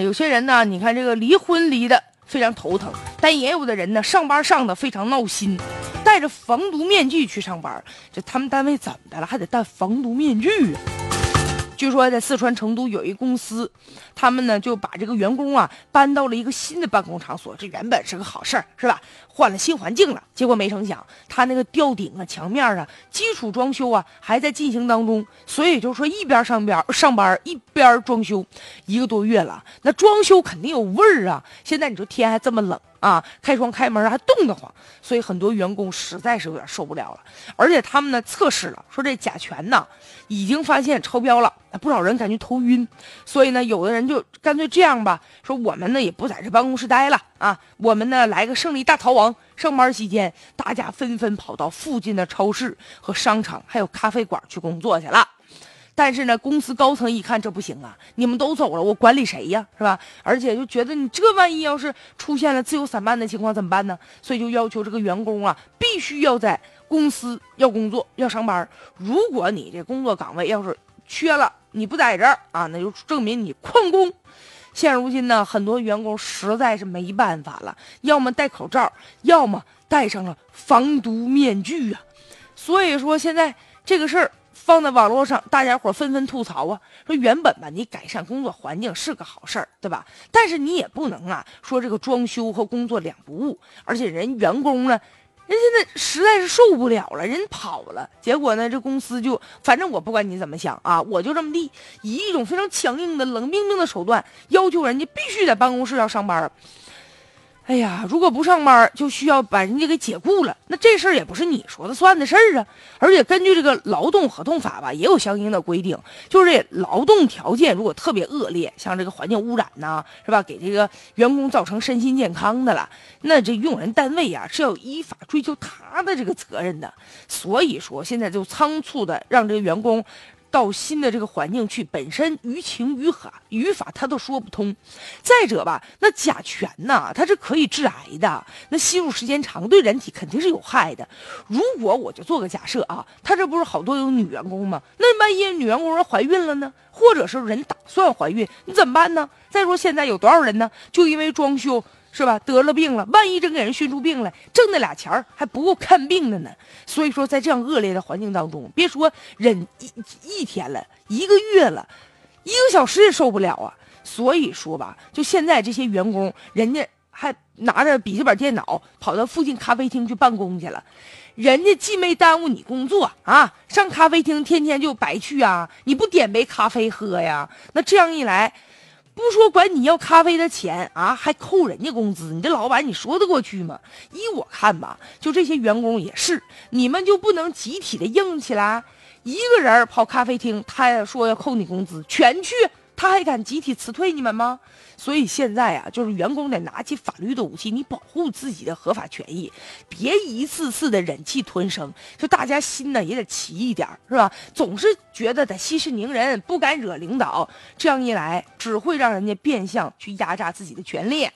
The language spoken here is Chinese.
有些人呢，你看这个离婚离的非常头疼，但也有的人呢，上班上的非常闹心，戴着防毒面具去上班。这他们单位怎么的了，还得戴防毒面具啊？据说在四川成都有一公司，他们呢就把这个员工啊搬到了一个新的办公场所。这原本是个好事儿，是吧？换了新环境了，结果没成想，他那个吊顶啊、墙面啊、基础装修啊还在进行当中。所以就是说，一边上边上班，一边装修，一个多月了，那装修肯定有味儿啊。现在你说天还这么冷啊，开窗开门还冻得慌，所以很多员工实在是有点受不了了。而且他们呢测试了，说这甲醛呢已经发现超标了。不少人感觉头晕，所以呢，有的人就干脆这样吧，说我们呢也不在这办公室待了啊，我们呢来个胜利大逃亡。上班期间，大家纷纷跑到附近的超市和商场，还有咖啡馆去工作去了。但是呢，公司高层一看这不行啊，你们都走了，我管理谁呀，是吧？而且就觉得你这万一要是出现了自由散漫的情况怎么办呢？所以就要求这个员工啊，必须要在公司要工作要上班。如果你这工作岗位要是缺了，你不在这儿啊，那就证明你旷工。现如今呢，很多员工实在是没办法了，要么戴口罩，要么戴上了防毒面具啊。所以说，现在这个事儿放在网络上，大家伙纷纷吐槽啊，说原本吧，你改善工作环境是个好事儿，对吧？但是你也不能啊，说这个装修和工作两不误，而且人员工呢。人现在实在是受不了了，人跑了，结果呢，这公司就反正我不管你怎么想啊，我就这么地，以一种非常强硬的、冷冰冰的手段，要求人家必须在办公室要上班。哎呀，如果不上班，就需要把人家给解雇了。那这事儿也不是你说的算的事儿啊！而且根据这个劳动合同法吧，也有相应的规定，就是这劳动条件如果特别恶劣，像这个环境污染呐，是吧？给这个员工造成身心健康的了，那这用人单位呀是要依法追究他的这个责任的。所以说，现在就仓促的让这个员工。到新的这个环境去，本身于情于法于法他都说不通。再者吧，那甲醛呢，它是可以致癌的，那吸入时间长对人体肯定是有害的。如果我就做个假设啊，他这不是好多有女员工吗？那万一女员工人怀孕了呢？或者是人打算怀孕，你怎么办呢？再说现在有多少人呢？就因为装修。是吧？得了病了，万一真给人熏出病来，挣那俩钱儿还不够看病的呢。所以说，在这样恶劣的环境当中，别说忍一一天了，一个月了，一个小时也受不了啊。所以说吧，就现在这些员工，人家还拿着笔记本电脑跑到附近咖啡厅去办公去了，人家既没耽误你工作啊，上咖啡厅天天就白去啊，你不点杯咖啡喝呀？那这样一来。不说管你要咖啡的钱啊，还扣人家工资，你这老板你说得过去吗？依我看吧，就这些员工也是，你们就不能集体的硬起来？一个人跑咖啡厅，他也说要扣你工资，全去。他还敢集体辞退你们吗？所以现在啊，就是员工得拿起法律的武器，你保护自己的合法权益，别一次次的忍气吞声。就大家心呢也得齐一点，是吧？总是觉得得息事宁人，不敢惹领导，这样一来，只会让人家变相去压榨自己的权利。